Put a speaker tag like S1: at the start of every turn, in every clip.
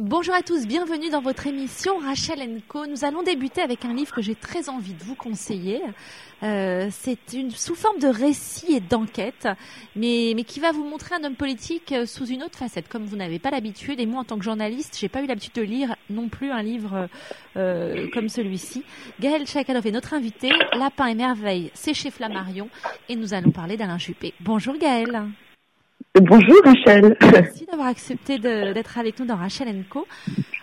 S1: Bonjour à tous, bienvenue dans votre émission Rachel Co. Nous allons débuter avec un livre que j'ai très envie de vous conseiller. Euh, c'est une sous forme de récit et d'enquête, mais, mais qui va vous montrer un homme politique euh, sous une autre facette. Comme vous n'avez pas l'habitude, et moi en tant que journaliste, j'ai pas eu l'habitude de lire non plus un livre euh, comme celui-ci. Gaël Chakalov est notre invité. Lapin et merveille, c'est chez Flammarion, et nous allons parler d'Alain Juppé. Bonjour Gaël.
S2: Bonjour Rachel.
S1: Merci d'avoir accepté d'être avec nous dans Rachel Co.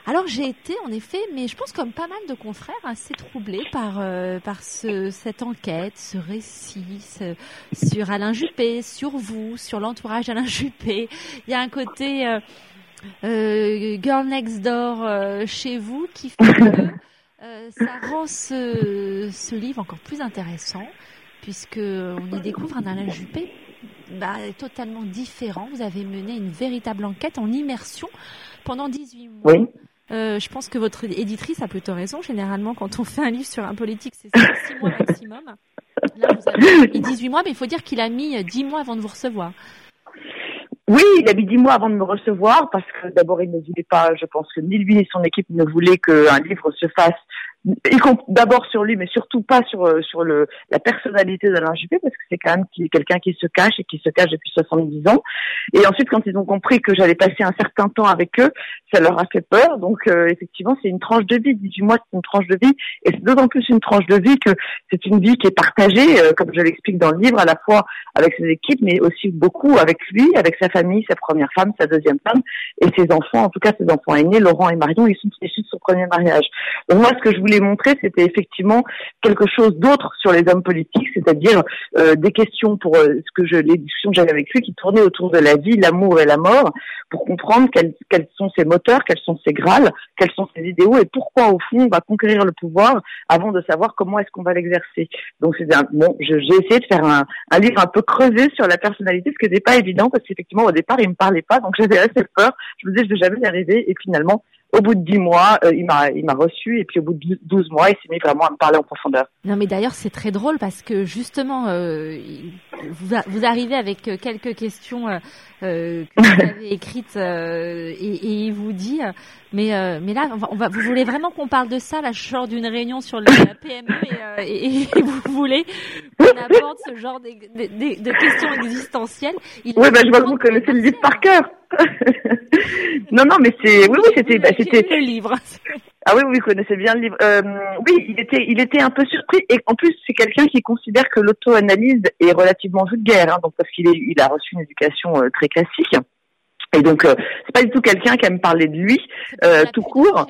S1: Alors j'ai été en effet, mais je pense comme pas mal de confrères, assez troublés par euh, par ce, cette enquête, ce récit sur Alain Juppé, sur vous, sur l'entourage d'Alain Juppé. Il y a un côté euh, euh, Girl Next Door chez vous qui fait que ça rend ce, ce livre encore plus intéressant puisque on y découvre un Alain Juppé bah, totalement différent. Vous avez mené une véritable enquête en immersion pendant 18 mois.
S2: Oui.
S1: Euh, je pense que votre éditrice a plutôt raison. Généralement, quand on fait un livre sur un politique, c'est 6 mois maximum. Là, vous avez mis 18 mois, mais il faut dire qu'il a mis 10 mois avant de vous recevoir.
S2: Oui, il a mis 10 mois avant de me recevoir parce que d'abord, il ne voulait pas, je pense que ni lui ni son équipe ne voulaient qu'un livre se fasse d'abord sur lui, mais surtout pas sur euh, sur le la personnalité d'Alain Juppé, parce que c'est quand même quelqu'un qui se cache et qui se cache depuis 70 ans. Et ensuite, quand ils ont compris que j'allais passer un certain temps avec eux, ça leur a fait peur. Donc, euh, effectivement, c'est une tranche de vie. 18 mois, c'est une tranche de vie, et c'est d'autant plus une tranche de vie que c'est une vie qui est partagée, euh, comme je l'explique dans le livre, à la fois avec ses équipes, mais aussi beaucoup avec lui, avec sa famille, sa première femme, sa deuxième femme, et ses enfants. En tout cas, ses enfants aînés, Laurent et Marion, ils sont issus de son premier mariage. Donc moi, ce que je voulais montrer, c'était effectivement quelque chose d'autre sur les hommes politiques, c'est-à-dire euh, des questions pour euh, ce que je, les discussions que j'avais avec lui qui tournaient autour de la vie, l'amour et la mort, pour comprendre quels, quels sont ses moteurs, quels sont ses grâles, quels sont ses idéaux et pourquoi au fond on va conquérir le pouvoir avant de savoir comment est-ce qu'on va l'exercer. Donc c'est bon, j'ai essayé de faire un, un, livre un peu creusé sur la personnalité, ce qui n'était pas évident parce qu'effectivement au départ il me parlait pas, donc j'avais assez peur. Je me disais je vais jamais y arriver et finalement au bout de dix mois, euh, il m'a il m'a reçu et puis au bout de 12 mois, il s'est mis vraiment à me parler en profondeur.
S1: Non mais d'ailleurs c'est très drôle parce que justement euh, vous, vous arrivez avec euh, quelques questions euh, euh que vous avez écrites et, et, il vous dit mais mais là on va, vous voulez vraiment qu'on parle de ça là je sors d'une réunion sur la PME et, et, vous voulez qu'on aborde ce genre de, de, de questions existentielles.
S2: oui bah je vois que vous connaissez le livre par cœur. Non, non, mais c'est, oui, oui, c'était, bah, c'était
S1: le livre.
S2: Ah oui, oui, vous connaissez bien le livre. Euh, oui, il était, il était un peu surpris. Et en plus, c'est quelqu'un qui considère que l'auto-analyse est relativement vulgaire, hein, donc parce qu'il est, il a reçu une éducation euh, très classique. Et donc, euh, c'est pas du tout quelqu'un qui aime parler de lui tout court. Hein.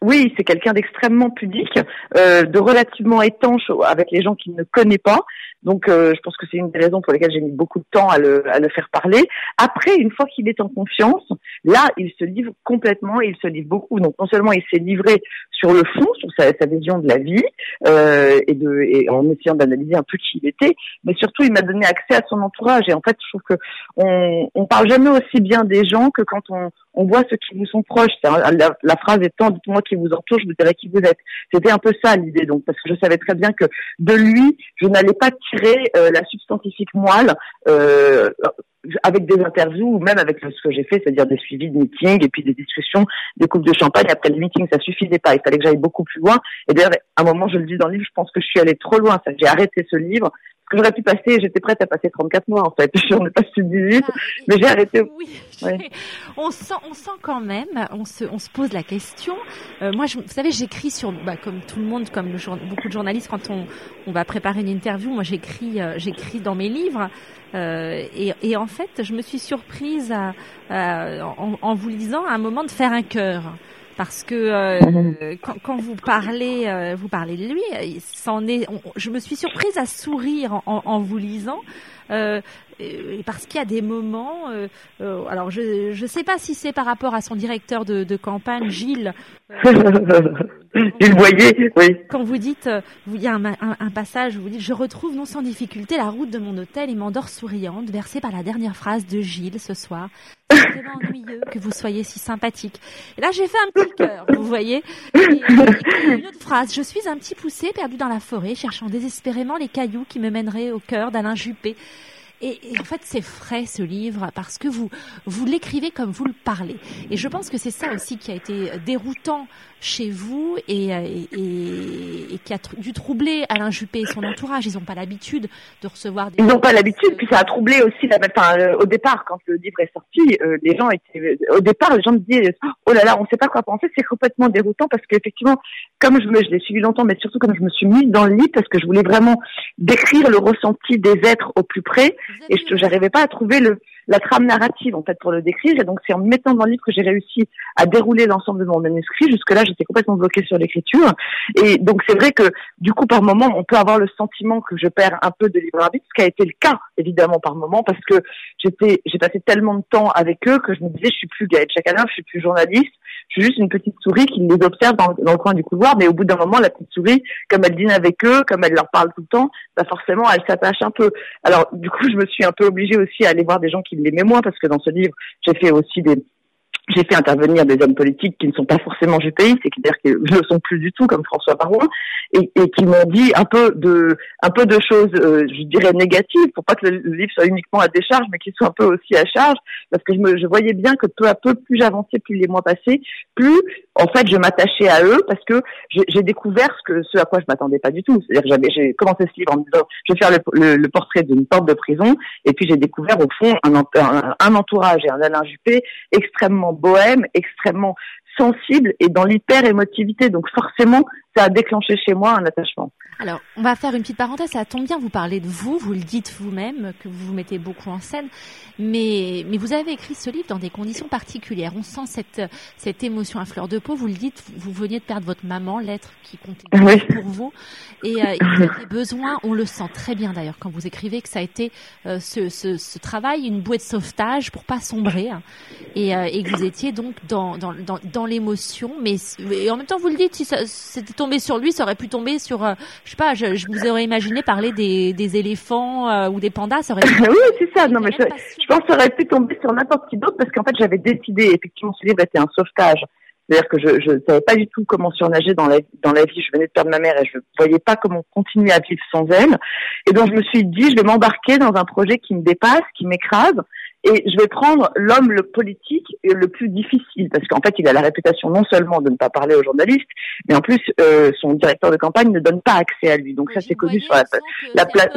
S2: Oui, c'est quelqu'un d'extrêmement pudique, euh, de relativement étanche avec les gens qu'il ne connaît pas. Donc, euh, je pense que c'est une des raisons pour lesquelles j'ai mis beaucoup de temps à le, à le faire parler. Après, une fois qu'il est en confiance, là, il se livre complètement il se livre beaucoup. Donc, non seulement il s'est livré sur le fond, sur sa, vision de la vie, euh, et, de, et en essayant d'analyser un peu qui il était, mais surtout, il m'a donné accès à son entourage. Et en fait, je trouve que on, on parle jamais aussi bien des gens que quand on, on voit ceux qui vous sont proches. La, la, phrase étant dites-moi qui vous entoure, je vous dirai qui vous êtes. C'était un peu ça l'idée, donc parce que je savais très bien que de lui, je n'allais pas tirer euh, la substantifique moelle euh, avec des interviews ou même avec ce que j'ai fait, c'est-à-dire des suivis de meetings et puis des discussions, des coupes de champagne après le meeting, ça suffisait pas. Il fallait que j'aille beaucoup plus loin. Et d'ailleurs, à un moment, je le dis dans le livre, je pense que je suis allée trop loin. J'ai arrêté ce livre que j'aurais pu passer, j'étais prête à passer 34 mois en fait. J'en ai passé 18, ah, mais j'ai arrêté.
S1: Oui, on sent, on sent quand même, on se, on se pose la question. Euh, moi, je, vous savez, j'écris sur, bah, comme tout le monde, comme le, beaucoup de journalistes, quand on, on va préparer une interview, moi j'écris, euh, j'écris dans mes livres. Euh, et, et, en fait, je me suis surprise à, en, en, vous lisant à un moment de faire un cœur parce que euh, quand, quand, vous parlez, euh, vous parlez de lui, est. je me suis surprise à sourire en, en vous lisant. Euh, parce qu'il y a des moments, euh, euh, alors je ne sais pas si c'est par rapport à son directeur de, de campagne, Gilles.
S2: Il voyait, oui.
S1: Quand vous dites, il y a un, un, un, passage où vous dites, je retrouve non sans difficulté la route de mon hôtel et m'endors souriante, versée par la dernière phrase de Gilles ce soir. C'est vraiment ennuyeux que vous soyez si sympathique. Et là, j'ai fait un petit cœur, vous voyez. Et, et, une autre phrase, je suis un petit poussé perdu dans la forêt, cherchant désespérément les cailloux qui me mèneraient au cœur d'Alain Juppé. Et, en fait, c'est frais ce livre parce que vous vous l'écrivez comme vous le parlez. Et je pense que c'est ça aussi qui a été déroutant chez vous et, et, et qui a dû troubler Alain Juppé et son entourage. Ils n'ont pas l'habitude de recevoir.
S2: Des... Ils n'ont pas l'habitude. Puis ça a troublé aussi la. Enfin, euh, au départ, quand le livre est sorti, euh, les gens étaient. Au départ, les gens me disaient "Oh là là, on ne sait pas quoi penser." C'est complètement déroutant parce qu'effectivement, comme je me, je l'ai suivi longtemps, mais surtout comme je me suis mise dans le livre parce que je voulais vraiment décrire le ressenti des êtres au plus près et je n'arrivais pas à trouver le la trame narrative en fait pour le décrire. Et donc c'est en me mettant dans le livre que j'ai réussi à dérouler l'ensemble de mon manuscrit. Jusque là, j'étais complètement bloquée sur l'écriture. Et donc c'est vrai que du coup par moment, on peut avoir le sentiment que je perds un peu de libre arbitre, ce qui a été le cas évidemment par moment parce que j'étais j'ai passé tellement de temps avec eux que je me disais je suis plus Gaëlle Chakalin, je suis plus journaliste, je suis juste une petite souris qui les observe dans, dans, le coin du couloir, mais au bout d'un moment, la petite souris, comme elle dîne avec eux, comme elle leur parle tout le temps, bah forcément, elle s'attache un peu. Alors, du coup, je me suis un peu obligée aussi à aller voir des gens qui l'aimaient moins, parce que dans ce livre, j'ai fait aussi des, j'ai fait intervenir des hommes politiques qui ne sont pas forcément GPI, c'est-à-dire qu'ils ne le sont plus du tout, comme François Barouin, et, et qui m'ont dit un peu de, un peu de choses, euh, je dirais négatives, pour pas que le, livre soit uniquement à décharge, mais qu'il soit un peu aussi à charge, parce que je, me, je voyais bien que peu à peu, plus j'avançais, plus les mois passaient, plus en fait je m'attachais à eux, parce que j'ai découvert ce que, ce à quoi je m'attendais pas du tout. C'est-à-dire que j'ai commencé ce livre en me disant, je vais faire le, le, portrait d'une porte de prison, et puis j'ai découvert au fond un, un, un entourage et un Alain Juppé extrêmement bohème, extrêmement sensible et dans l'hyper émotivité. Donc forcément, ça a déclenché chez moi un attachement.
S1: Alors, on va faire une petite parenthèse. Ça tombe bien, vous parlez de vous, vous le dites vous-même, que vous vous mettez beaucoup en scène. Mais, mais vous avez écrit ce livre dans des conditions particulières. On sent cette, cette émotion à fleur de peau. Vous le dites, vous veniez de perdre votre maman, l'être qui comptait pour vous. Et, euh, vous avez besoin, on le sent très bien d'ailleurs quand vous écrivez, que ça a été euh, ce, ce, ce, travail, une bouée de sauvetage pour pas sombrer. Hein. Et, euh, et, que vous étiez donc dans, dans, dans, dans l'émotion. Mais et en même temps, vous le dites, si c'était tombé sur lui, ça aurait pu tomber sur je sais pas, je, je, vous aurais imaginé parler des, des éléphants euh, ou des pandas, ça aurait
S2: Oui, c'est ça. Non, mais je, je, pense que ça aurait pu tomber sur n'importe qui d'autre parce qu'en fait, j'avais décidé, effectivement, ce livre était un sauvetage. C'est-à-dire que je ne savais pas du tout comment surnager dans la, dans la vie. Je venais de perdre ma mère et je ne voyais pas comment continuer à vivre sans elle. Et donc, je me suis dit, je vais m'embarquer dans un projet qui me dépasse, qui m'écrase et je vais prendre l'homme le politique le plus difficile, parce qu'en fait, il a la réputation non seulement de ne pas parler aux journalistes, mais en plus, euh, son directeur de campagne ne donne pas accès à lui. Donc ça, c'est connu sur la, la place.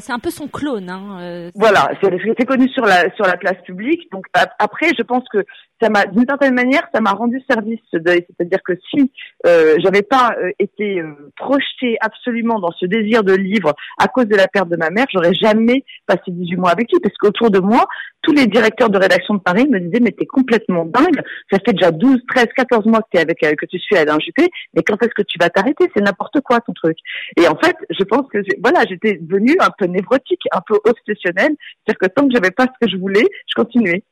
S1: C'est un peu son clone. Hein,
S2: euh, voilà, c'est connu sur la sur la place publique. Donc après, je pense que ça m'a, d'une certaine manière, ça m'a rendu service ce deuil. C'est-à-dire que si euh, j'avais pas euh, été euh, projetée absolument dans ce désir de livre à cause de la perte de ma mère, j'aurais jamais passé 18 mois avec lui, parce qu'autour de moi, tous les directeurs de rédaction de Paris me disaient mais t'es complètement dingue, ça fait déjà 12, 13, 14 mois que tu es avec que tu suis Alain Juppé, mais quand est-ce que tu vas t'arrêter? C'est n'importe quoi ton truc. Et en fait, je pense que voilà, j'étais devenue un peu névrotique, un peu obsessionnelle, c'est-à-dire que tant que j'avais pas ce que je voulais, je continuais.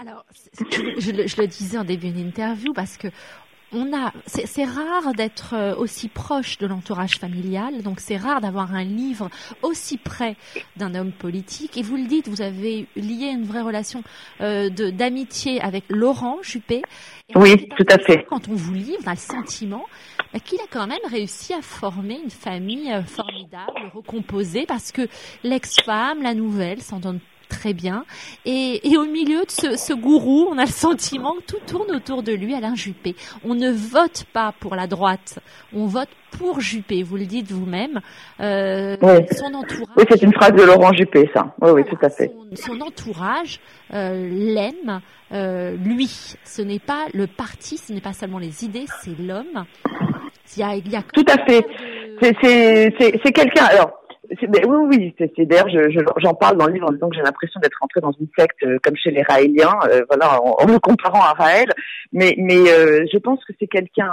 S1: Alors, je, je, le disais en début d'interview parce que on a, c'est rare d'être euh, aussi proche de l'entourage familial, donc c'est rare d'avoir un livre aussi près d'un homme politique. Et vous le dites, vous avez lié une vraie relation euh, d'amitié avec Laurent Juppé.
S2: oui, tout à fait.
S1: Quand on vous lit, on a le sentiment bah, qu'il a quand même réussi à former une famille euh, formidable, recomposée, parce que l'ex-femme, la nouvelle, s'en donne très bien. Et, au milieu de ce, gourou, on a le sentiment que tout tourne autour de lui, Alain Juppé. On ne vote pas pour la droite, on vote pour Juppé. Vous le dites vous-même.
S2: Euh, son entourage. Oui, c'est une phrase de Laurent Juppé, ça. Oui, oui, tout à fait.
S1: Son, entourage euh, l'aime. Euh, lui, ce n'est pas le parti, ce n'est pas seulement les idées, c'est l'homme.
S2: Il y a, il y a tout à fait. C'est quelqu'un. Alors, oui, oui, c'est d'ailleurs, j'en parle dans le livre en disant que j'ai l'impression d'être rentrée dans une secte euh, comme chez les Raéliens, euh, voilà, en, me comparant à Raël. Mais, mais euh, je pense que c'est quelqu'un.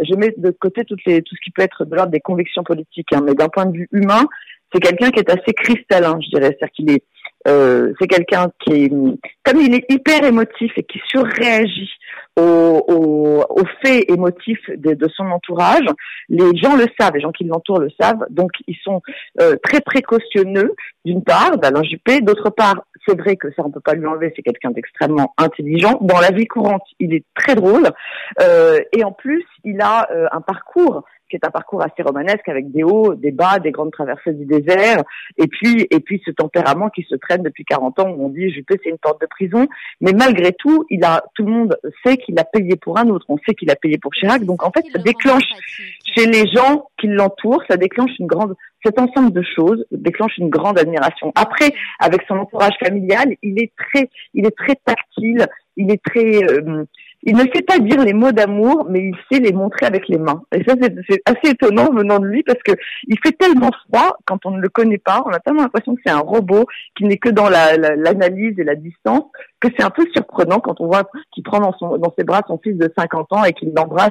S2: je mets de côté toutes les, tout ce qui peut être de l'ordre des convictions politiques, hein, mais d'un point de vue humain, c'est quelqu'un qui est assez cristallin, je dirais, c'est-à-dire qu'il est euh, c'est quelqu'un qui comme il est hyper émotif et qui surréagit aux, faits émotifs de, de, son entourage, les gens le savent, les gens qui l'entourent le savent, donc ils sont euh, très précautionneux, d'une part, d'Alain Juppé, d'autre part, c'est vrai que ça on peut pas lui enlever, c'est quelqu'un d'extrêmement intelligent. Dans la vie courante, il est très drôle, euh, et en plus, il a un parcours qui est un parcours assez romanesque avec des hauts, des bas, des grandes traversées du désert, et puis et puis ce tempérament qui se traîne depuis 40 ans où on dit Juppé c'est une porte de prison, mais malgré tout, il a tout le monde sait qu'il a payé pour un autre, on sait qu'il a payé pour Chirac, donc en fait ça déclenche chez les gens qui l'entourent, ça déclenche une grande cet ensemble de choses déclenche une grande admiration. Après, avec son entourage familial, il est très, il est très tactile, il est très, euh, il ne sait pas dire les mots d'amour, mais il sait les montrer avec les mains. Et ça, c'est assez étonnant venant de lui parce que il fait tellement froid quand on ne le connaît pas. On a tellement l'impression que c'est un robot qui n'est que dans l'analyse et la distance que c'est un peu surprenant quand on voit qu'il prend dans, son, dans ses bras son fils de 50 ans et qu'il l'embrasse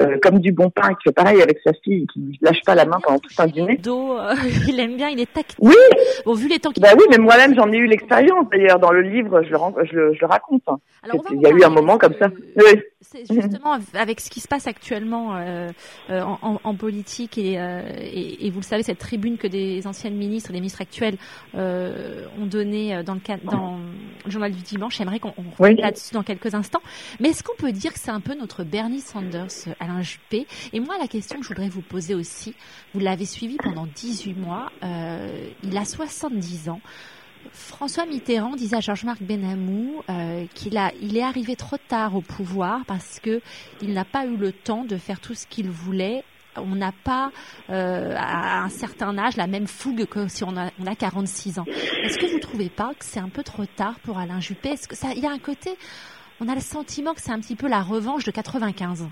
S2: euh, comme du bon pain, qui fait pareil avec sa fille, qui ne lâche pas la main pendant tout un dîner.
S1: Euh, il aime bien, il est tactile.
S2: Oui.
S1: Bon, vu les temps
S2: Bah oui, mais moi-même j'en ai eu l'expérience. D'ailleurs, dans le livre, je le, je je le raconte. il y a eu un moment comme ça.
S1: Oui. C'est justement avec ce qui se passe actuellement euh, euh en, en, politique et, euh, et, et, vous le savez, cette tribune que des anciennes ministres, des ministres actuels euh, ont donnée dans le, dans le journal du dimanche. J'aimerais qu'on oui. là-dessus dans quelques instants. Mais est-ce qu'on peut dire que c'est un peu notre Bernie Sanders, Alain Juppé? Et moi, la question que je voudrais vous poser aussi, vous l'avez suivi pendant 18 mois, il a 70 ans. François Mitterrand disait à Georges-Marc Benamou euh, qu'il a, il est arrivé trop tard au pouvoir parce que il n'a pas eu le temps de faire tout ce qu'il voulait. On n'a pas euh, à un certain âge la même fougue que si on a, on a 46 ans. Est-ce que vous trouvez pas que c'est un peu trop tard pour Alain Juppé? Est-ce que ça, il y a un côté, on a le sentiment que c'est un petit peu la revanche de 95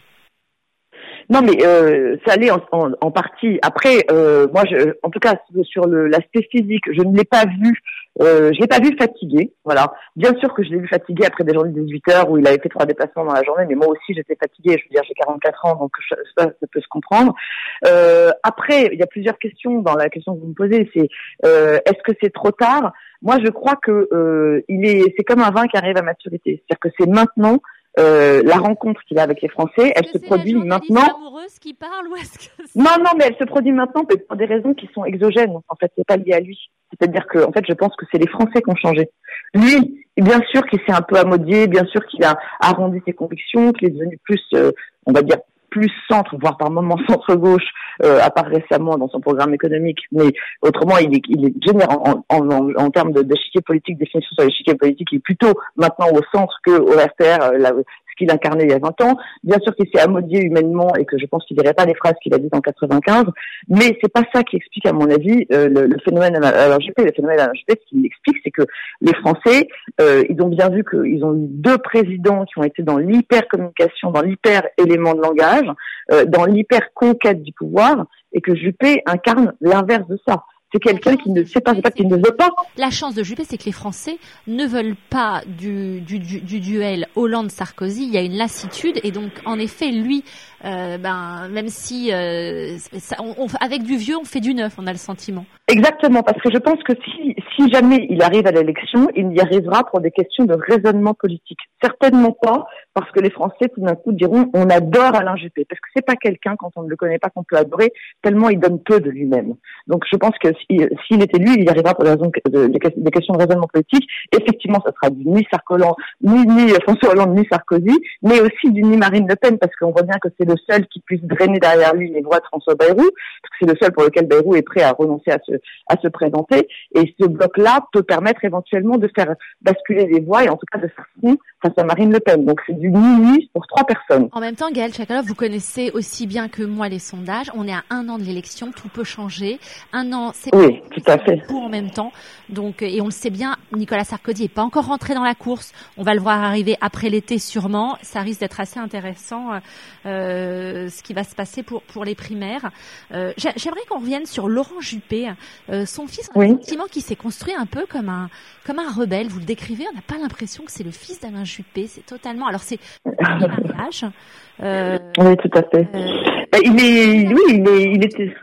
S2: non, mais euh, ça allait en, en, en, partie. Après, euh, moi, je, en tout cas, sur l'aspect physique, je ne l'ai pas vu. Euh, je l'ai pas vu fatigué. Voilà. Bien sûr que je l'ai vu fatigué après des journées de 18 heures où il avait fait trois déplacements dans la journée, mais moi aussi j'étais fatiguée. Je veux dire, j'ai 44 ans, donc ça, ça peut se comprendre. Euh, après, il y a plusieurs questions dans la question que vous me posez. C'est euh, est-ce que c'est trop tard? Moi, je crois que euh, il est. C'est comme un vin qui arrive à maturité. C'est-à-dire que c'est maintenant euh, la rencontre qu'il a avec les Français, elle se produit maintenant.
S1: Qui parle, ou est-ce que
S2: non, non, mais elle se produit maintenant pour des raisons qui sont exogènes. En fait, c'est pas lié à lui. C'est-à-dire que, en fait, je pense que c'est les Français qui ont changé. Lui, bien sûr qu'il s'est un peu amodié, bien sûr qu'il a arrondi ses convictions, qu'il est devenu plus, euh, on va dire, plus centre, voire par moments centre-gauche, euh, à part récemment dans son programme économique, mais autrement, il est, il est général en, en, termes d'échiquier politique, définition sur l'échiquier politique, il est plutôt maintenant au centre que au RPR, euh, qu'il incarnait il y a 20 ans. Bien sûr qu'il s'est amodié humainement et que je pense qu'il dirait pas les phrases qu'il a dites en 95, mais c'est pas ça qui explique, à mon avis, euh, le, phénomène alors Juppé. Le phénomène Juppé, ce qui explique, c'est que les Français, euh, ils ont bien vu qu'ils ont eu deux présidents qui ont été dans l'hyper-communication, dans l'hyper-élément de langage, euh, dans l'hyper-conquête du pouvoir, et que Juppé incarne l'inverse de ça c'est quelqu'un qui ne sait pas, c'est pas qu'il ne veut pas.
S1: La chance de Juppé, c'est que les Français ne veulent pas du, du, du, du duel Hollande-Sarkozy. Il y a une lassitude et donc, en effet, lui, euh, ben, même si euh, ça, on, avec du vieux, on fait du neuf, on a le sentiment.
S2: Exactement, parce que je pense que si, si jamais il arrive à l'élection, il y arrivera pour des questions de raisonnement politique. Certainement pas parce que les Français tout d'un coup diront on adore Alain Juppé, parce que c'est pas quelqu'un quand on ne le connaît pas qu'on peut adorer tellement il donne peu de lui-même. Donc je pense que s'il si, était lui, il y arrivera pour des, raisons de, questions de raisonnement politique. Effectivement, ça sera du ni Sarkozy, ni, ni François Hollande, ni Sarkozy, mais aussi du ni Marine Le Pen, parce qu'on voit bien que c'est le seul qui puisse drainer derrière lui les voix de François Bayrou, parce que c'est le seul pour lequel Bayrou est prêt à renoncer à se, présenter. Et ce bloc-là peut permettre éventuellement de faire basculer les voix et en tout cas de faire face à Marine Le Pen. Donc c'est du ni pour trois personnes.
S1: En même temps, Gaël Chakalov, vous connaissez aussi bien que moi les sondages. On est à un an de l'élection, tout peut changer. Un an, c'est
S2: oui, tout à fait.
S1: Pour en même temps. Donc, et on le sait bien, Nicolas Sarkozy est pas encore rentré dans la course. On va le voir arriver après l'été sûrement. Ça risque d'être assez intéressant euh, ce qui va se passer pour pour les primaires. Euh, J'aimerais qu'on revienne sur Laurent Juppé, euh, son fils, un sentiment qui s'est construit un peu comme un comme un rebelle. Vous le décrivez, on n'a pas l'impression que c'est le fils d'Alain Juppé. C'est totalement. Alors c'est mariage.
S2: Euh, oui, tout à fait. Euh, bah, il est, oui, il est, il était.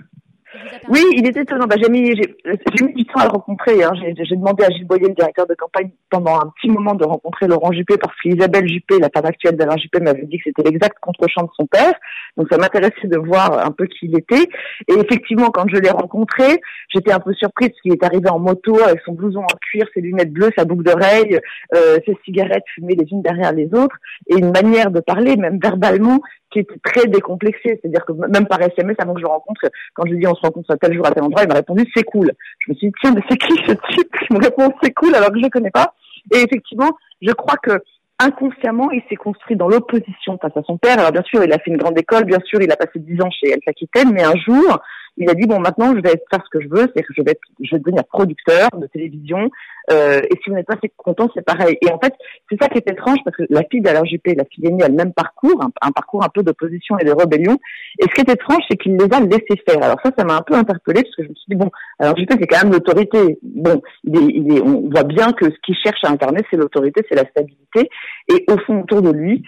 S2: Oui, il était étonnant. Bah, j'ai mis, mis du temps à le rencontrer. Hein. J'ai demandé à Gilles Boyer, le directeur de campagne, pendant un petit moment de rencontrer Laurent Juppé parce qu'Isabelle Juppé, la femme actuelle d'Alain Juppé, m'avait dit que c'était l'exact contre-champ de son père. Donc ça m'intéressait de voir un peu qui il était. Et effectivement, quand je l'ai rencontré, j'étais un peu surprise parce qu'il est arrivé en moto avec son blouson en cuir, ses lunettes bleues, sa boucle d'oreille, euh, ses cigarettes fumées les unes derrière les autres, et une manière de parler, même verbalement, qui était très décomplexé. C'est-à-dire que même par SMS, avant que je le rencontre, quand je lui dis on se rencontre à tel jour à tel endroit, il m'a répondu c'est cool. Je me suis dit tiens mais c'est qui ce type qui me répond c'est cool alors que je ne connais pas. Et effectivement, je crois que inconsciemment, il s'est construit dans l'opposition face à son père. Alors bien sûr, il a fait une grande école, bien sûr, il a passé dix ans chez Elsa Aquitaine, mais un jour, il a dit bon maintenant je vais faire ce que je veux, c'est que je vais je vais devenir producteur de télévision. Euh, et si vous n'êtes pas assez content, c'est pareil. Et en fait, c'est ça qui est étrange parce que la fille d'Alain Juppé la fille aînée a le même parcours, un, parcours un peu d'opposition et de rébellion. Et ce qui est étrange, c'est qu'il les a laissés faire. Alors ça, ça m'a un peu interpellée parce que je me suis dit bon, alors Juppé c'est quand même l'autorité. Bon, il est, il est, on voit bien que ce qu'il cherche à incarner, c'est l'autorité, c'est la stabilité. Et au fond, autour de lui,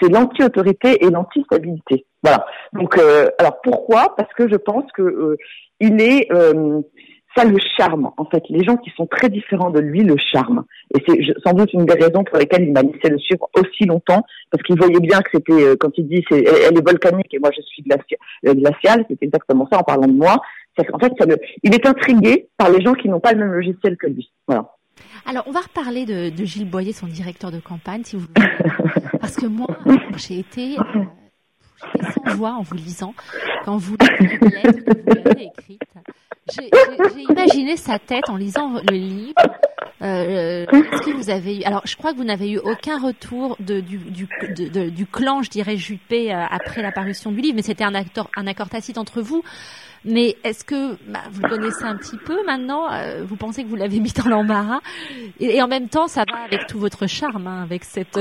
S2: c'est l'anti-autorité et l'anti-stabilité. Voilà. Donc, euh, alors pourquoi? Parce que je pense que euh, il est euh, ça le charme. En fait, les gens qui sont très différents de lui le charme. Et c'est sans doute une des raisons pour lesquelles il m'a laissé le suivre aussi longtemps, parce qu'il voyait bien que c'était quand il dit c'est elle est volcanique et moi je suis glaciale, c'est exactement ça en parlant de moi. En fait, ça le, il est intrigué par les gens qui n'ont pas le même logiciel que lui. Voilà.
S1: Alors, on va reparler de, de Gilles Boyer, son directeur de campagne, si vous voulez. Parce que moi, j'ai été sans voix en vous lisant, quand vous lisez les. J'ai imaginé sa tête en lisant le livre. Euh, Est-ce que vous avez eu Alors, je crois que vous n'avez eu aucun retour de, du, du, de, du clan, je dirais, Juppé euh, après la parution du livre, mais c'était un, un accord tacite entre vous. Mais est-ce que bah, vous connaissez un petit peu maintenant euh, Vous pensez que vous l'avez mis dans l'embarras? Et, en même temps, ça va avec tout votre charme, hein, avec cette.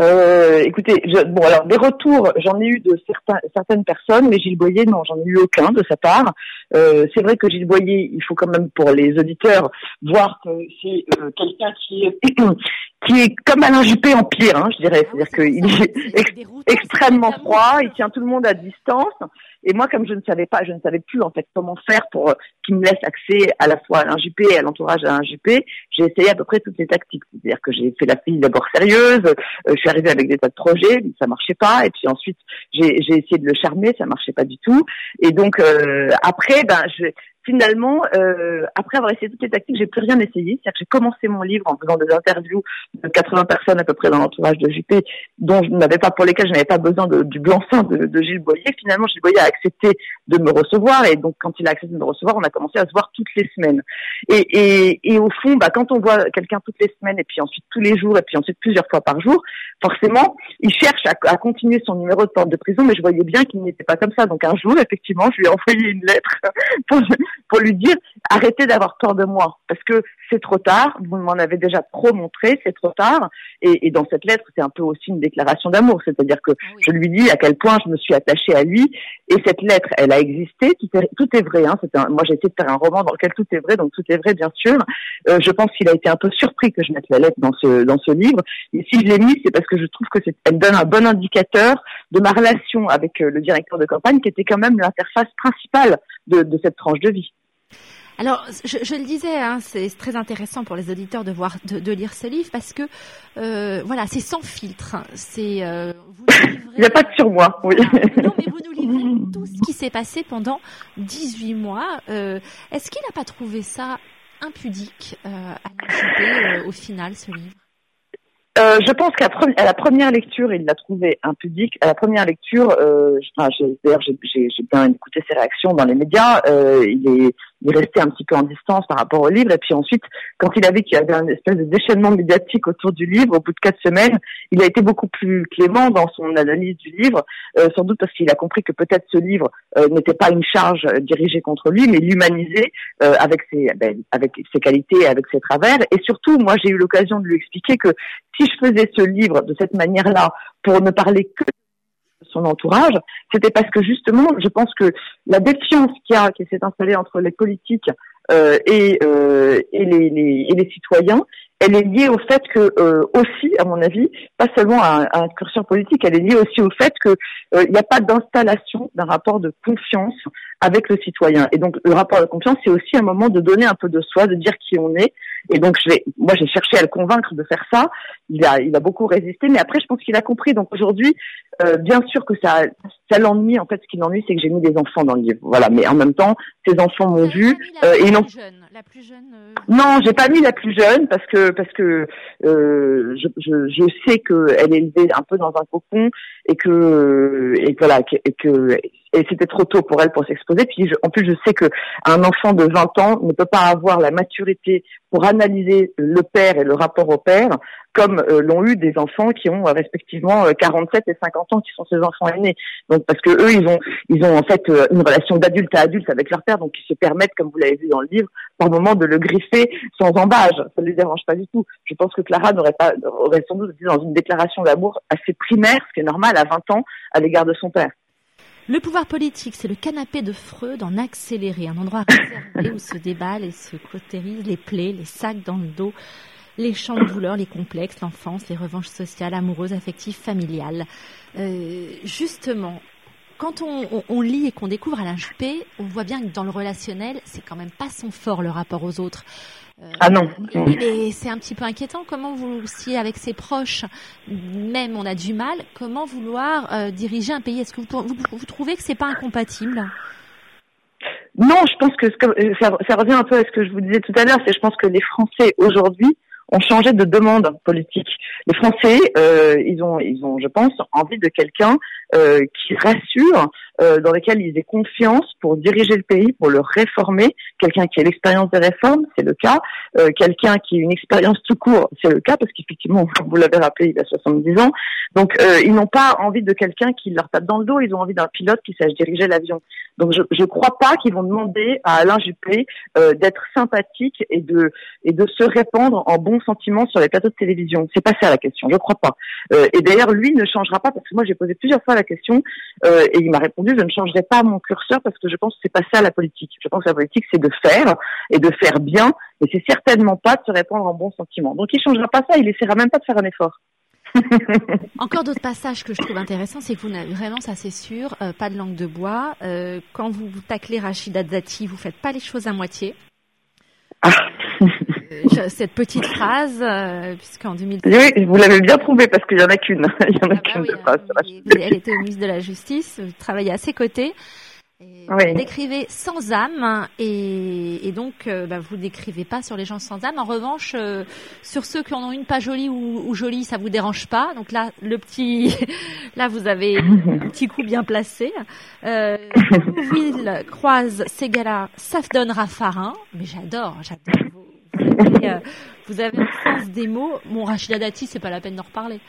S1: Euh,
S2: écoutez, je, bon alors des retours, j'en ai eu de certains, certaines personnes, mais Gilles Boyer, non, j'en ai eu aucun de sa part. Euh, c'est vrai que Gilles Boyer, il faut quand même pour les auditeurs voir que c'est euh, quelqu'un qui est qui est comme Alain Juppé en pire, hein, je dirais. Ah C'est-à-dire qu'il est extrêmement froid, il tient tout le monde à distance. Et moi, comme je ne savais pas, je ne savais plus en fait comment faire pour euh, qu'il me laisse accès à la fois à Alain Juppé et à l'entourage d'Alain Juppé, j'ai essayé à peu près toutes les tactiques. C'est-à-dire que j'ai fait la fille d'abord sérieuse, euh, je suis arrivée avec des tas de projets, ça marchait pas. Et puis ensuite, j'ai essayé de le charmer, ça marchait pas du tout. Et donc euh, après, ben, je, finalement, euh, après avoir essayé toutes les tactiques, j'ai plus rien essayé. C'est-à-dire que j'ai commencé mon livre en faisant des interviews de 80 personnes à peu près dans l'entourage de JP, dont je n'avais pas pour lesquelles je n'avais pas besoin du blanc-seing de, Gilles Boyer. Finalement, Gilles Boyer a accepté de me recevoir, et donc quand il a accepté de me recevoir, on a commencé à se voir toutes les semaines. Et, et, et au fond, bah, quand on voit quelqu'un toutes les semaines, et puis ensuite tous les jours, et puis ensuite plusieurs fois par jour, forcément, il cherche à, à continuer son numéro de porte de prison, mais je voyais bien qu'il n'était pas comme ça. Donc un jour, effectivement, je lui ai envoyé une lettre pour pour lui dire arrêtez d'avoir peur de moi. Parce que c'est trop tard, vous m'en avez déjà trop montré, c'est trop tard. Et, et, dans cette lettre, c'est un peu aussi une déclaration d'amour, c'est-à-dire que ah je lui dis à quel point je me suis attachée à lui. Et cette lettre, elle a existé, tout est, tout est vrai. Hein, un, moi, j'ai essayé de faire un roman dans lequel tout est vrai, donc tout est vrai, bien sûr. Euh, je pense qu'il a été un peu surpris que je mette la lettre dans ce dans ce livre. Et si je l'ai mis, c'est parce que je trouve que elle donne un bon indicateur de ma relation avec euh, le directeur de campagne, qui était quand même l'interface principale de, de cette tranche de vie.
S1: Alors, je, je, le disais, hein, c'est très intéressant pour les auditeurs de voir, de, de lire ce livre parce que, euh, voilà, c'est sans filtre. C'est.
S2: Euh, Il n'y a pas de sur moi. Oui.
S1: Non, mais vous nous livrez tout ce qui s'est passé pendant 18 mois. Euh, Est-ce qu'il n'a pas trouvé ça impudique à au final, ce livre?
S2: Euh, je pense qu'à la première lecture, il l'a trouvé impudique. À la première lecture, euh, d'ailleurs, j'ai bien écouté ses réactions dans les médias. Euh, il est il est resté un petit peu en distance par rapport au livre. Et puis ensuite, quand il a vu qu'il y avait un espèce de déchaînement médiatique autour du livre, au bout de quatre semaines, il a été beaucoup plus clément dans son analyse du livre, euh, sans doute parce qu'il a compris que peut-être ce livre euh, n'était pas une charge euh, dirigée contre lui, mais l'humaniser avec ses ben, avec ses qualités, avec ses travers. Et surtout, moi, j'ai eu l'occasion de lui expliquer que si je faisais ce livre de cette manière-là, pour ne parler que son entourage, c'était parce que justement, je pense que la défiance qu'il y a, qui s'est installée entre les politiques euh, et, euh, et, les, les, et, les, citoyens, elle est liée au fait que euh, aussi, à mon avis, pas seulement à, un curseur politique, elle est liée aussi au fait qu'il n'y a pas d'installation d'un rapport de confiance avec le citoyen. Et donc le rapport de confiance, c'est aussi un moment de donner un peu de soi, de dire qui on est. Et donc, je vais, moi, j'ai cherché à le convaincre de faire ça. Il a, il a beaucoup résisté, mais après, je pense qu'il a compris. Donc aujourd'hui, euh, bien sûr que ça, ça l'ennuie. En fait, ce qui l'ennuie, c'est que j'ai mis des enfants dans le livre. Voilà. Mais en même temps, ces enfants m'ont vu.
S1: Euh, et non. La plus jeune. Euh,
S2: non, j'ai pas mis la plus jeune parce que parce que euh, je, je, je sais qu'elle est élevée un peu dans un cocon et que et voilà et que et c'était trop tôt pour elle pour s'exposer. En plus, je sais que un enfant de 20 ans ne peut pas avoir la maturité pour analyser le père et le rapport au père comme euh, l'ont eu des enfants qui ont euh, respectivement 47 euh, et 50 ans, qui sont ces enfants aînés. Donc parce que eux, ils ont, ils ont en fait une relation d'adulte à adulte avec leur père, donc ils se permettent, comme vous l'avez vu dans le livre, par moment de le griffer sans embâge. Ça ne les dérange pas du tout. Je pense que Clara n'aurait pas, aurait sans doute été dans une déclaration d'amour assez primaire, ce qui est normal à 20 ans, à l'égard de son père.
S1: Le pouvoir politique, c'est le canapé de Freud en accéléré, un endroit réservé où se déballent et se cautérisent les plaies, les sacs dans le dos, les champs de douleur, les complexes, l'enfance, les revanches sociales, amoureuses, affectives, familiales. Euh, justement, quand on, lit et qu'on découvre Alain Juppé, on voit bien que dans le relationnel, c'est quand même pas son fort le rapport aux autres.
S2: Euh, ah non.
S1: Et c'est un petit peu inquiétant. Comment vous, si avec ses proches, même on a du mal, comment vouloir euh, diriger un pays? Est-ce que vous, vous, trouvez que c'est pas incompatible?
S2: Non, je pense que ça, ça, revient un peu à ce que je vous disais tout à l'heure. C'est je pense que les Français aujourd'hui ont changé de demande politique. Les Français, euh, ils ont, ils ont, je pense, envie de quelqu'un euh, qui rassure, euh, dans lequel ils aient confiance pour diriger le pays, pour le réformer. Quelqu'un qui a l'expérience des réformes, c'est le cas. Euh, quelqu'un qui a une expérience tout court, c'est le cas, parce qu'effectivement, vous l'avez rappelé, il a 70 ans. Donc, euh, ils n'ont pas envie de quelqu'un qui leur tape dans le dos. Ils ont envie d'un pilote qui sache diriger l'avion. Donc, je ne crois pas qu'ils vont demander à Alain Juppé euh, d'être sympathique et de et de se répandre en bons sentiments sur les plateaux de télévision. C'est pas ça la question. Je crois pas. et d'ailleurs, lui ne changera pas parce que moi, j'ai posé plusieurs fois la question euh, et il m'a répondu je ne changerai pas mon curseur parce que je pense que c'est pas ça la politique. Je pense que la politique c'est de faire et de faire bien, mais c'est certainement pas de se répandre en bons sentiments. Donc il changera pas ça, il essaiera même pas de faire un effort.
S1: Encore d'autres passages que je trouve intéressants, c'est que vous n'avez vraiment, ça c'est sûr, euh, pas de langue de bois. Euh, quand vous, vous taclez Rachida Dati, vous faites pas les choses à moitié. Ah. Euh, cette petite phrase, euh, puisqu'en 2000.
S2: Oui, vous l'avez bien trouvé parce qu'il y en a qu'une. Il y en a ah bah de phrase.
S1: elle était au ministre de la Justice, vous travaillez à ses côtés. Vous décrivez sans âme et, donc euh, bah, vous décrivez pas sur les gens sans âme. En revanche, sur ceux qui en ont une pas jolie ou, jolie, ça vous dérange pas. Donc là, le petit, là vous avez un petit coup bien placé. Euh, Will croise Segala, ça donnera Farin. Mais j'adore, j'adore euh, vous avez un sens des mots. Mon Rachida Dati, c'est pas la peine d'en reparler.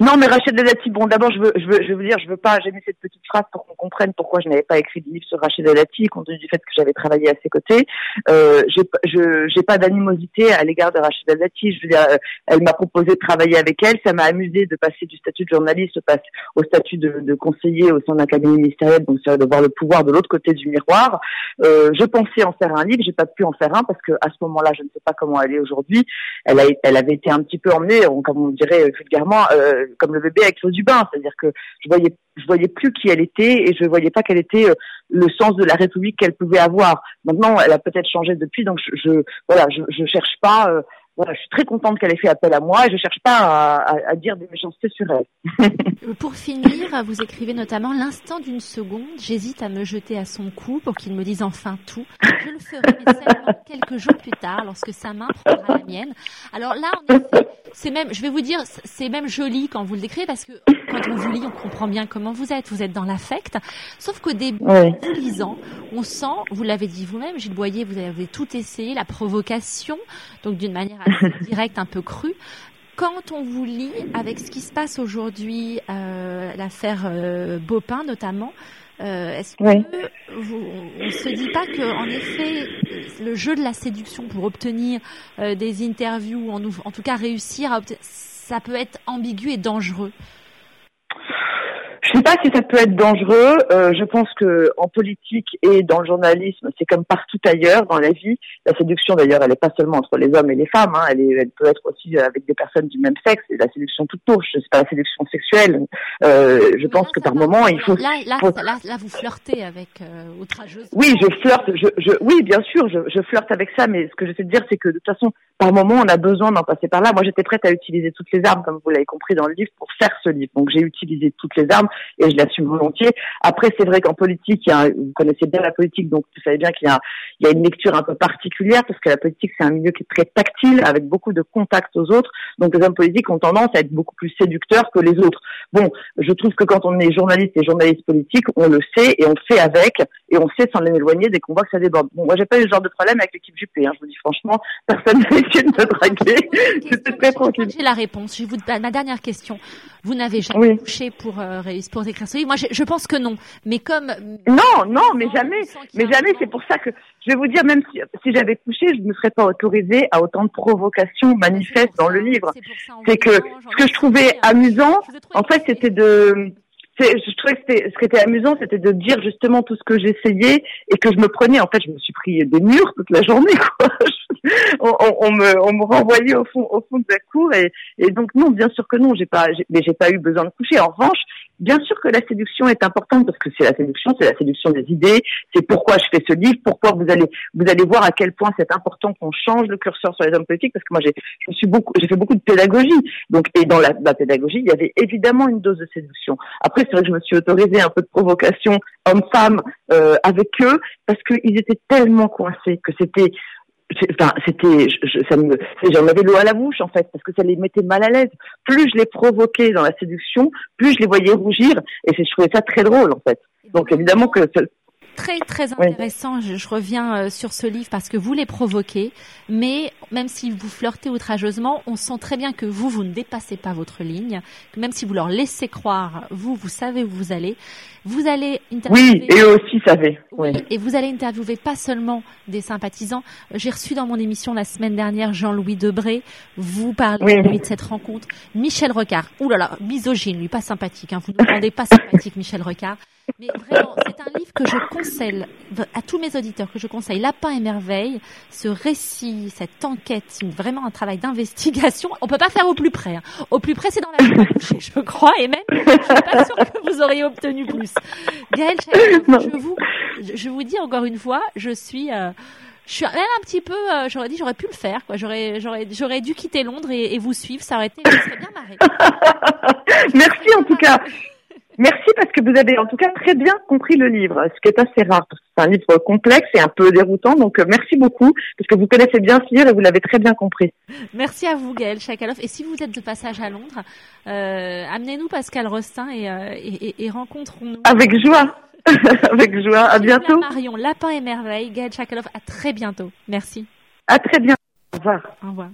S2: Non, mais Rachid Dati, bon, d'abord, je veux, je veux, je veux vous dire, je veux pas, j'ai mis cette petite phrase pour qu'on comprenne pourquoi je n'avais pas écrit de livre sur Rachid Dati, compte tenu du fait que j'avais travaillé à ses côtés. Euh, je, j'ai pas d'animosité à l'égard de Rachid Dati. Je veux dire, euh, elle m'a proposé de travailler avec elle. Ça m'a amusé de passer du statut de journaliste au statut de, conseiller au sein d'un cabinet ministériel. Donc, c'est de voir le pouvoir de l'autre côté du miroir. Euh, je pensais en faire un livre. J'ai pas pu en faire un parce que à ce moment-là, je ne sais pas comment elle est aujourd'hui. Elle elle avait été un petit peu emmenée, comme on dirait euh, comme le bébé avec l'eau du bain, c'est-à-dire que je voyais je voyais plus qui elle était et je voyais pas quel était euh, le sens de la République qu'elle pouvait avoir. Maintenant, elle a peut-être changé depuis, donc je, je voilà, je, je cherche pas euh, voilà, je suis très contente qu'elle ait fait appel à moi et je cherche pas à, à, dire des méchancetés sur elle.
S1: pour finir, vous écrivez notamment l'instant d'une seconde, j'hésite à me jeter à son cou pour qu'il me dise enfin tout. Je le ferai mais seulement quelques jours plus tard lorsque sa main prendra la mienne. Alors là, c'est même, je vais vous dire, c'est même joli quand vous le décrivez parce que quand on vous lit, on comprend bien comment vous êtes. Vous êtes dans l'affect. Sauf qu'au début, en vous lisant, on sent, vous l'avez dit vous-même, Gilles Boyer, vous avez tout essayé, la provocation, donc d'une manière direct, un peu cru. Quand on vous lit avec ce qui se passe aujourd'hui, euh, l'affaire euh, Bopin notamment, euh, est-ce que vous, on se dit pas que, en effet, le jeu de la séduction pour obtenir des interviews, en, en tout cas réussir, à ça peut être ambigu et dangereux?
S2: Je sais pas si ça peut être dangereux. Euh, je pense que en politique et dans le journalisme, c'est comme partout ailleurs dans la vie. La séduction, d'ailleurs, elle n'est pas seulement entre les hommes et les femmes. Hein. Elle, est, elle, peut être aussi avec des personnes du même sexe. C'est la séduction toute touche. C'est pas la séduction sexuelle. Euh, je pense que par moment, il faut
S1: là, là,
S2: faut...
S1: là, là, vous flirtez avec euh, outrageuse.
S2: Oui, je flirte. Je, je, oui, bien sûr, je, je flirte avec ça. Mais ce que j'essaie de dire, c'est que de toute façon, par moment, on a besoin d'en passer par là. Moi, j'étais prête à utiliser toutes les armes, comme vous l'avez compris dans le livre, pour faire ce livre. Donc, j'ai utilisé toutes les armes et je l'assume volontiers. Après, c'est vrai qu'en politique, il y a, vous connaissez bien la politique, donc vous savez bien qu'il y a, il y a une lecture un peu particulière parce que la politique, c'est un milieu qui est très tactile, avec beaucoup de contacts aux autres. Donc, les hommes politiques ont tendance à être beaucoup plus séducteurs que les autres. Bon, je trouve que quand on est journaliste et journaliste politique, on le sait et on fait avec et on sait s'en éloigner dès qu'on voit que ça déborde. Bon, moi, j'ai pas eu ce genre de problème avec l'équipe Juppé. Hein, je vous dis franchement, personne n'a essayé de me draguer. C'était très tranquille.
S1: J'ai la réponse. Je vous ma dernière question. Vous n'avez jamais
S2: Oui.
S1: couché pour euh, réussir pour écrire ce livre Moi, je, je pense que non. Mais comme
S2: Non, non, mais jamais. Mais jamais, c'est pour ça que je vais vous dire, même si, si j'avais couché, je ne me serais pas autorisée à autant de provocations manifestes
S1: C'est pour
S2: dans le livre.
S1: c'est
S2: que ce que je trouvais
S1: euh,
S2: amusant, en fait, c'était de, je trouvais que ce qui était amusant, c'était de dire justement tout ce que j'essayais et que je me prenais. En fait, je me suis pris des murs toute la journée, quoi. on, me, renvoyait au fond, au fond de la cour et, donc non, bien sûr que non, j'ai pas, mais j'ai pas eu besoin de coucher. En revanche, bien sûr que la séduction est importante parce que c'est la séduction, c'est la séduction des idées. C'est pourquoi je fais ce livre, pourquoi vous allez, vous allez voir à quel point c'est important qu'on change le curseur sur les hommes politiques parce que moi j'ai, je suis beaucoup, j'ai fait beaucoup de pédagogie. Donc, et dans la, pédagogie, il y avait évidemment une dose de séduction. Après, c'est vrai que je me suis autorisée un peu de provocation homme-femme euh, avec eux parce qu'ils étaient tellement coincés que c'était Enfin, c'était, ça me, j'en avais l'eau à la bouche en fait, parce que ça les mettait mal à l'aise. Plus je les provoquais dans la séduction, plus je les voyais rougir, et je trouvais ça très drôle en fait. Donc évidemment que ça-
S1: très très
S2: Oui.
S1: intéressant. Je, je reviens euh, sur ce livre parce que vous les provoquez, mais même si vous flirtez outrageusement, on sent très bien que vous vous ne dépassez pas votre ligne. Que même si vous leur laissez croire, vous vous savez où vous allez. Vous allez interviewer.
S2: oui, et eux aussi savaient.
S1: Oui,
S2: Oui.
S1: et vous allez interviewer pas seulement des sympathisants. J'ai reçu dans mon émission la semaine dernière Jean-Louis Debré. Vous parlez
S2: Oui.
S1: lui de cette rencontre. Michel Recard. Ouh là là, misogyne, lui, pas sympathique. Hein. Vous ne rendez pas sympathique, Michel Recard. Mais vraiment, c'est un livre que je conseille à tous mes auditeurs, que je conseille. Lapin et merveille, ce récit, cette enquête, c'est vraiment un travail d'investigation. On peut pas faire au plus près. hein. Au plus près, c'est dans la coucher, je crois, et même, je suis pas sûre que vous auriez obtenu plus. Gaëlle je vous, je vous dis encore une fois, je suis, euh, je suis même un petit peu, euh, j'aurais dit, j'aurais pu le faire, quoi. J'aurais, j'aurais, j'aurais dû quitter Londres et, et vous suivre. Ça aurait été, je serais bien marrée.
S2: Merci en tout cas. Merci parce que vous avez en tout cas très bien compris le livre, ce qui est assez rare. parce que C'est un livre complexe et un peu déroutant, donc euh, merci beaucoup parce que vous connaissez bien ce livre et vous l'avez très bien compris.
S1: Merci à vous, Gaëlle Chakaloff. Et si vous êtes de passage à Londres, euh, amenez-nous Pascal Rostin et, euh, et, et- et rencontrons-nous.
S2: Avec joie, avec joie. À bientôt.
S1: Marion, Lapin et Merveille, Gaëlle Chakaloff, à très bientôt. Merci.
S2: À très bientôt. Au revoir.
S1: Au revoir.